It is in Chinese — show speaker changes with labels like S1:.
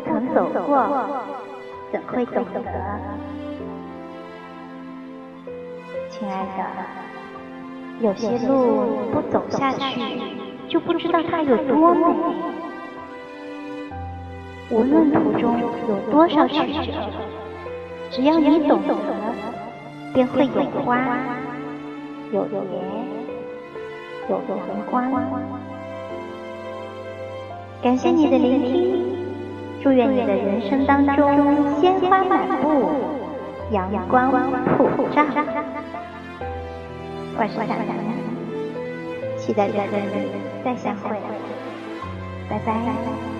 S1: 不曾走过，怎会懂得？亲爱的，有些路不走下去，就不知道它有多美。无论途中有多少曲折，只要你懂得，便会有花，有莲，有阳光。感谢你的聆听，祝愿你的人生当中鲜花满布，阳光普照。我是小南，期待着跟你再相会，拜拜。